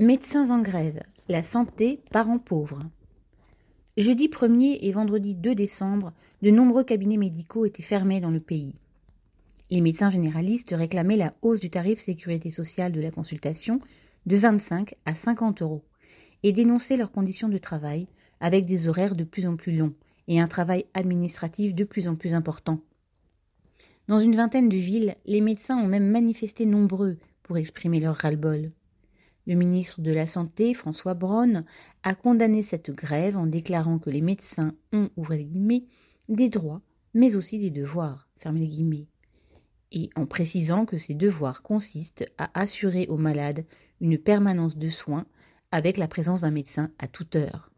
Médecins en grève. La santé parents pauvres. Jeudi 1er et vendredi 2 décembre, de nombreux cabinets médicaux étaient fermés dans le pays. Les médecins généralistes réclamaient la hausse du tarif sécurité sociale de la consultation de 25 à 50 euros et dénonçaient leurs conditions de travail avec des horaires de plus en plus longs et un travail administratif de plus en plus important. Dans une vingtaine de villes, les médecins ont même manifesté nombreux pour exprimer leur ras-le-bol. Le ministre de la Santé, François Braun, a condamné cette grève en déclarant que les médecins ont, ouvrez les guillemets, des droits, mais aussi des devoirs, fermez guillemets, et en précisant que ces devoirs consistent à assurer aux malades une permanence de soins avec la présence d'un médecin à toute heure.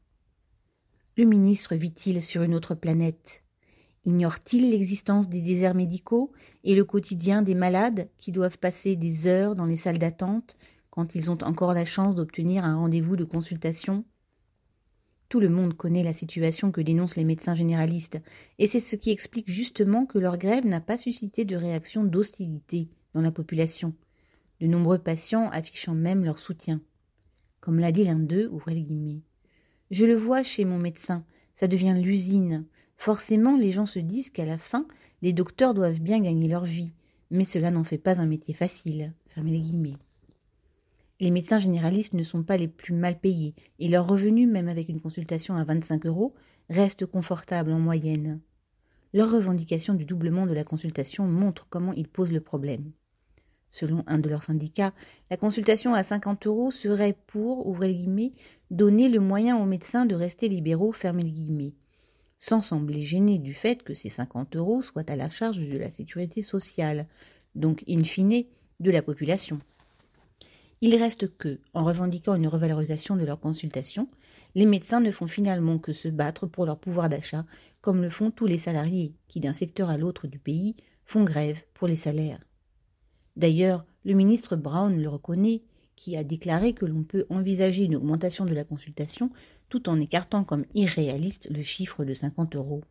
Le ministre vit-il sur une autre planète? Ignore-t-il l'existence des déserts médicaux et le quotidien des malades qui doivent passer des heures dans les salles d'attente quand ils ont encore la chance d'obtenir un rendez-vous de consultation Tout le monde connaît la situation que dénoncent les médecins généralistes, et c'est ce qui explique justement que leur grève n'a pas suscité de réaction d'hostilité dans la population, de nombreux patients affichant même leur soutien. Comme l'a dit l'un d'eux, ouvrez les guillemets. Je le vois chez mon médecin, ça devient l'usine. Forcément, les gens se disent qu'à la fin, les docteurs doivent bien gagner leur vie, mais cela n'en fait pas un métier facile. Les médecins généralistes ne sont pas les plus mal payés, et leurs revenus, même avec une consultation à 25 euros, restent confortables en moyenne. Leur revendication du doublement de la consultation montre comment ils posent le problème. Selon un de leurs syndicats, la consultation à 50 euros serait pour, ouvrez guillemets, donner le moyen aux médecins de rester libéraux, fermez les guillemets, sans sembler gêner du fait que ces 50 euros soient à la charge de la sécurité sociale, donc in fine de la population. Il reste que, en revendiquant une revalorisation de leurs consultations, les médecins ne font finalement que se battre pour leur pouvoir d'achat, comme le font tous les salariés qui, d'un secteur à l'autre du pays, font grève pour les salaires. D'ailleurs, le ministre Brown le reconnaît, qui a déclaré que l'on peut envisager une augmentation de la consultation tout en écartant comme irréaliste le chiffre de 50 euros.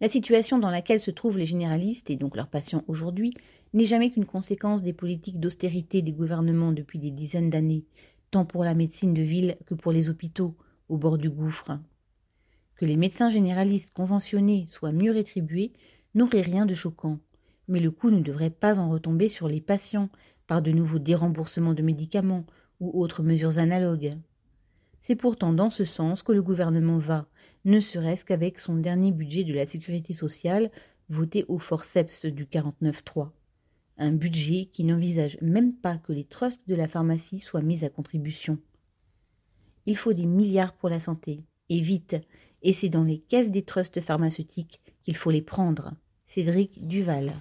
La situation dans laquelle se trouvent les généralistes et donc leurs patients aujourd'hui n'est jamais qu'une conséquence des politiques d'austérité des gouvernements depuis des dizaines d'années, tant pour la médecine de ville que pour les hôpitaux, au bord du gouffre. Que les médecins généralistes conventionnés soient mieux rétribués n'aurait rien de choquant, mais le coût ne devrait pas en retomber sur les patients par de nouveaux déremboursements de médicaments ou autres mesures analogues. C'est pourtant dans ce sens que le gouvernement va, ne serait-ce qu'avec son dernier budget de la sécurité sociale voté au forceps du 49.3 un budget qui n'envisage même pas que les trusts de la pharmacie soient mis à contribution. Il faut des milliards pour la santé, et vite, et c'est dans les caisses des trusts pharmaceutiques qu'il faut les prendre. Cédric Duval.